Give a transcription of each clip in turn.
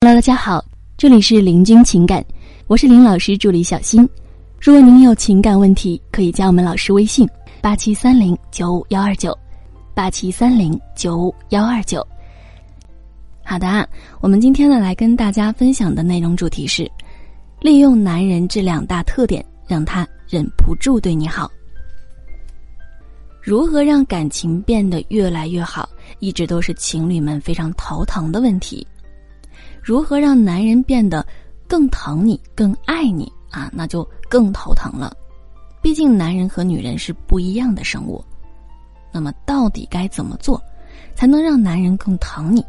Hello，大家好，这里是林君情感，我是林老师助理小新。如果您有情感问题，可以加我们老师微信：八七三零九五幺二九，八七三零九五幺二九。好的啊，我们今天呢来跟大家分享的内容主题是：利用男人这两大特点，让他忍不住对你好。如何让感情变得越来越好，一直都是情侣们非常头疼的问题。如何让男人变得更疼你、更爱你啊？那就更头疼了。毕竟男人和女人是不一样的生物。那么，到底该怎么做，才能让男人更疼你、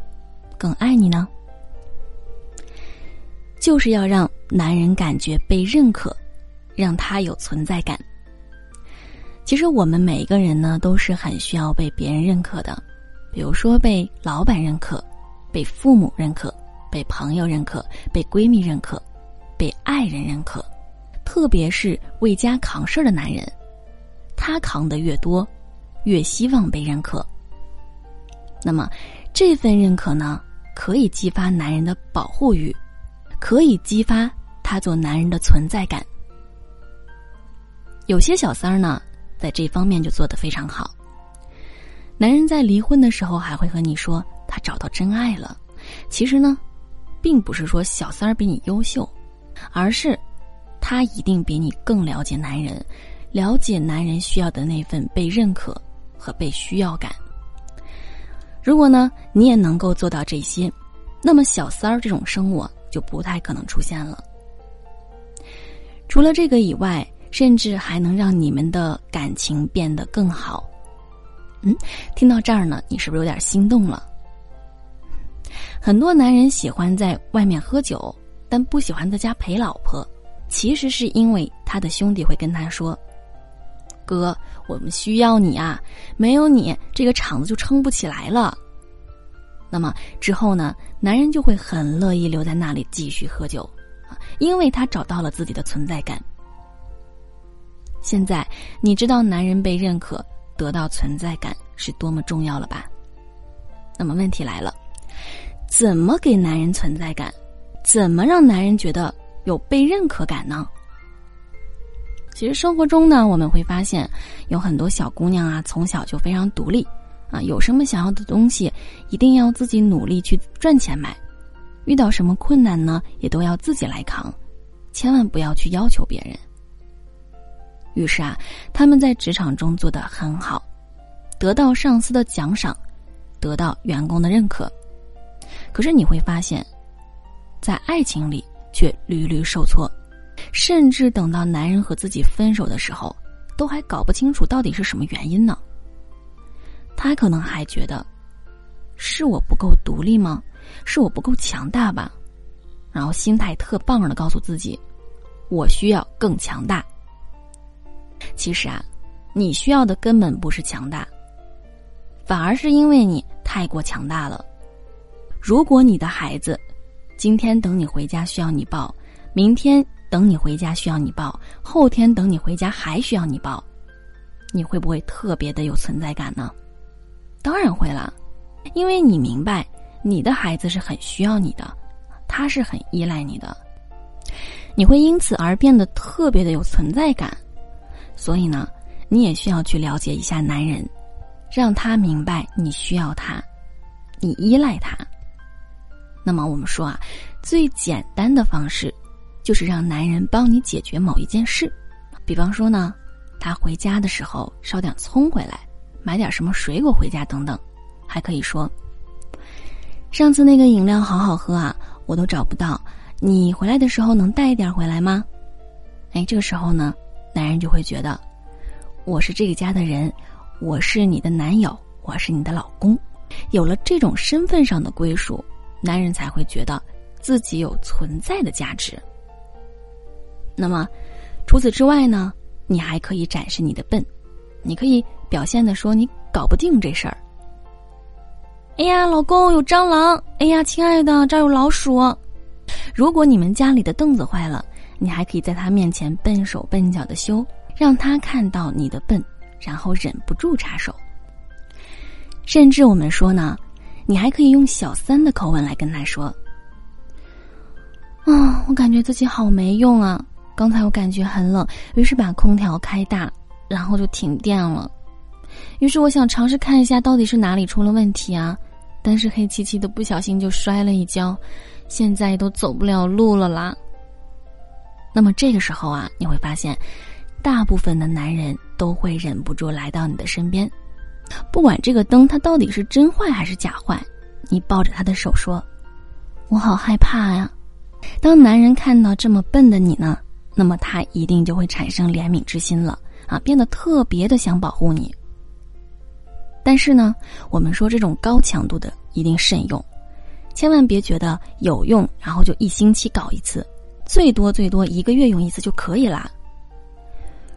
更爱你呢？就是要让男人感觉被认可，让他有存在感。其实我们每一个人呢，都是很需要被别人认可的，比如说被老板认可，被父母认可。被朋友认可，被闺蜜认可，被爱人认可，特别是为家扛事儿的男人，他扛的越多，越希望被认可。那么，这份认可呢，可以激发男人的保护欲，可以激发他做男人的存在感。有些小三儿呢，在这方面就做得非常好。男人在离婚的时候还会和你说他找到真爱了，其实呢。并不是说小三儿比你优秀，而是他一定比你更了解男人，了解男人需要的那份被认可和被需要感。如果呢，你也能够做到这些，那么小三儿这种生物就不太可能出现了。除了这个以外，甚至还能让你们的感情变得更好。嗯，听到这儿呢，你是不是有点心动了？很多男人喜欢在外面喝酒，但不喜欢在家陪老婆，其实是因为他的兄弟会跟他说：“哥，我们需要你啊，没有你，这个场子就撑不起来了。”那么之后呢，男人就会很乐意留在那里继续喝酒，因为他找到了自己的存在感。现在你知道男人被认可、得到存在感是多么重要了吧？那么问题来了。怎么给男人存在感？怎么让男人觉得有被认可感呢？其实生活中呢，我们会发现有很多小姑娘啊，从小就非常独立，啊，有什么想要的东西，一定要自己努力去赚钱买，遇到什么困难呢，也都要自己来扛，千万不要去要求别人。于是啊，他们在职场中做得很好，得到上司的奖赏，得到员工的认可。可是你会发现，在爱情里却屡屡受挫，甚至等到男人和自己分手的时候，都还搞不清楚到底是什么原因呢？他可能还觉得，是我不够独立吗？是我不够强大吧？然后心态特棒的告诉自己，我需要更强大。其实啊，你需要的根本不是强大，反而是因为你太过强大了。如果你的孩子今天等你回家需要你抱，明天等你回家需要你抱，后天等你回家还需要你抱，你会不会特别的有存在感呢？当然会了，因为你明白你的孩子是很需要你的，他是很依赖你的，你会因此而变得特别的有存在感。所以呢，你也需要去了解一下男人，让他明白你需要他，你依赖他。那么我们说啊，最简单的方式，就是让男人帮你解决某一件事。比方说呢，他回家的时候捎点葱回来，买点什么水果回家等等。还可以说，上次那个饮料好好喝啊，我都找不到，你回来的时候能带一点回来吗？哎，这个时候呢，男人就会觉得，我是这个家的人，我是你的男友，我是你的老公，有了这种身份上的归属。男人才会觉得自己有存在的价值。那么，除此之外呢？你还可以展示你的笨，你可以表现的说你搞不定这事儿。哎呀，老公有蟑螂！哎呀，亲爱的，这儿有老鼠。如果你们家里的凳子坏了，你还可以在他面前笨手笨脚的修，让他看到你的笨，然后忍不住插手。甚至我们说呢。你还可以用小三的口吻来跟他说：“啊我感觉自己好没用啊！刚才我感觉很冷，于是把空调开大，然后就停电了。于是我想尝试看一下到底是哪里出了问题啊，但是黑漆漆的，不小心就摔了一跤，现在都走不了路了啦。那么这个时候啊，你会发现，大部分的男人都会忍不住来到你的身边，不管这个灯它到底是真坏还是假坏，你抱着他的手说：“我好害怕呀。”当男人看到这么笨的你呢，那么他一定就会产生怜悯之心了啊，变得特别的想保护你。但是呢，我们说这种高强度的一定慎用，千万别觉得有用，然后就一星期搞一次，最多最多一个月用一次就可以啦。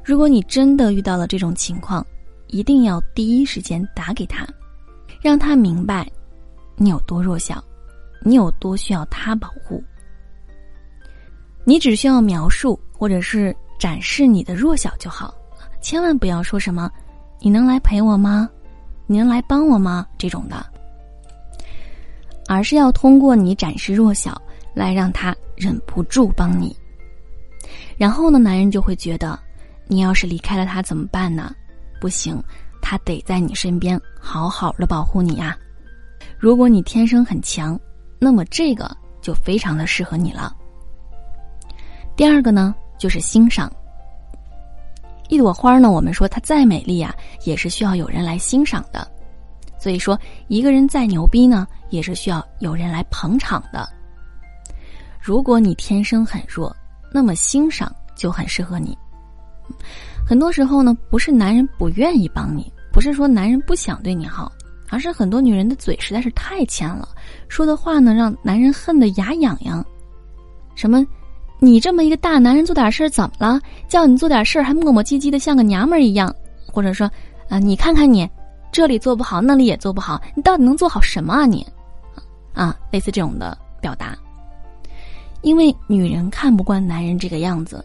如果你真的遇到了这种情况，一定要第一时间打给他，让他明白你有多弱小，你有多需要他保护。你只需要描述或者是展示你的弱小就好，千万不要说什么“你能来陪我吗？”你能来帮我吗？这种的，而是要通过你展示弱小，来让他忍不住帮你。然后呢，男人就会觉得，你要是离开了他怎么办呢？不行，他得在你身边好好的保护你呀。如果你天生很强，那么这个就非常的适合你了。第二个呢，就是欣赏。一朵花呢，我们说它再美丽啊，也是需要有人来欣赏的。所以说，一个人再牛逼呢，也是需要有人来捧场的。如果你天生很弱，那么欣赏就很适合你。很多时候呢，不是男人不愿意帮你，不是说男人不想对你好，而是很多女人的嘴实在是太欠了，说的话呢让男人恨得牙痒痒。什么？你这么一个大男人做点事儿怎么了？叫你做点事儿还磨磨唧唧的像个娘们儿一样，或者说，啊，你看看你，这里做不好，那里也做不好，你到底能做好什么啊你？啊，类似这种的表达。因为女人看不惯男人这个样子，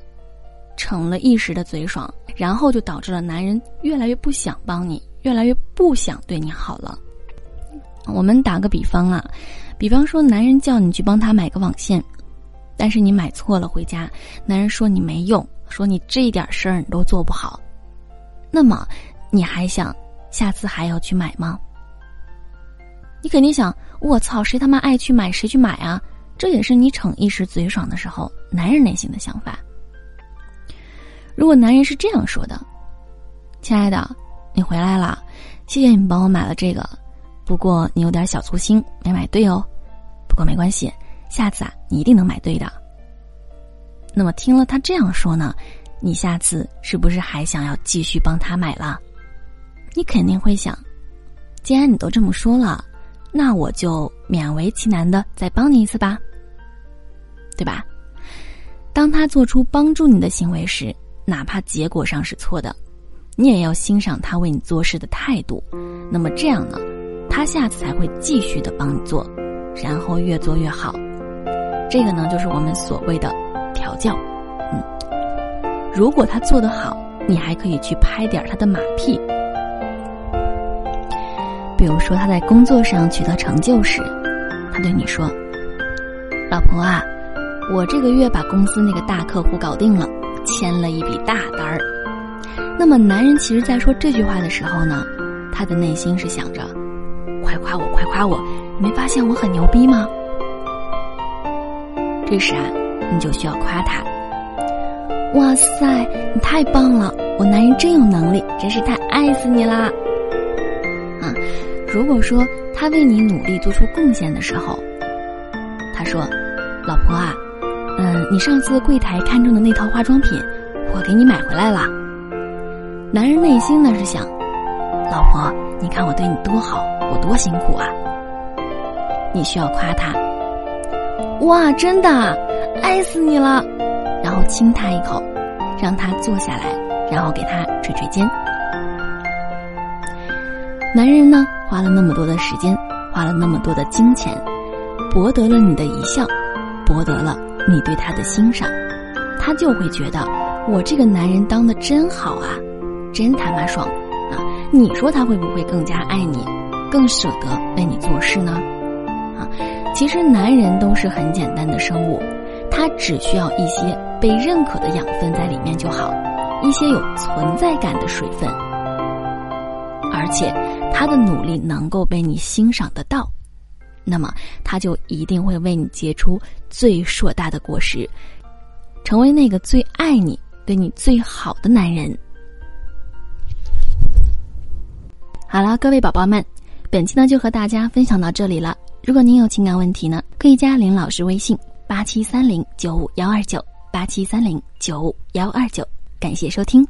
逞了一时的嘴爽，然后就导致了男人越来越不想帮你，越来越不想对你好了。我们打个比方啊，比方说男人叫你去帮他买个网线。但是你买错了回家，男人说你没用，说你这一点事儿你都做不好，那么你还想下次还要去买吗？你肯定想，我操，谁他妈爱去买谁去买啊！这也是你逞一时嘴爽的时候，男人内心的想法。如果男人是这样说的：“亲爱的，你回来了，谢谢你帮我买了这个，不过你有点小粗心，没买对哦，不过没关系。”下次啊，你一定能买对的。那么听了他这样说呢，你下次是不是还想要继续帮他买了？你肯定会想，既然你都这么说了，那我就勉为其难的再帮你一次吧，对吧？当他做出帮助你的行为时，哪怕结果上是错的，你也要欣赏他为你做事的态度。那么这样呢，他下次才会继续的帮你做，然后越做越好。这个呢，就是我们所谓的调教，嗯，如果他做得好，你还可以去拍点他的马屁。比如说他在工作上取得成就时，他对你说：“老婆啊，我这个月把公司那个大客户搞定了，签了一笔大单儿。”那么男人其实在说这句话的时候呢，他的内心是想着：“快夸我，快夸我！你没发现我很牛逼吗？”这时啊，你就需要夸他。哇塞，你太棒了！我男人真有能力，真是太爱死你啦！啊，如果说他为你努力做出贡献的时候，他说：“老婆啊，你上次柜台看中的那套化妆品，我给你买回来了。”男人内心呢是想：“老婆，你看我对你多好，我多辛苦啊！”你需要夸他。哇，真的，爱死你了！然后亲他一口，让他坐下来，然后给他捶捶肩。男人呢，花了那么多的时间，花了那么多的金钱，博得了你的一笑，博得了你对他的欣赏，他就会觉得我这个男人当的真好啊，真他妈爽啊！你说他会不会更加爱你，更舍得为你做事呢？啊？其实男人都是很简单的生物，他只需要一些被认可的养分在里面就好，一些有存在感的水分，而且他的努力能够被你欣赏得到，那么他就一定会为你结出最硕大的果实，成为那个最爱你、对你最好的男人。好了，各位宝宝们，本期呢就和大家分享到这里了。如果您有情感问题呢，可以加林老师微信八七三零九五幺二九八七三零九五幺二九，感谢收听。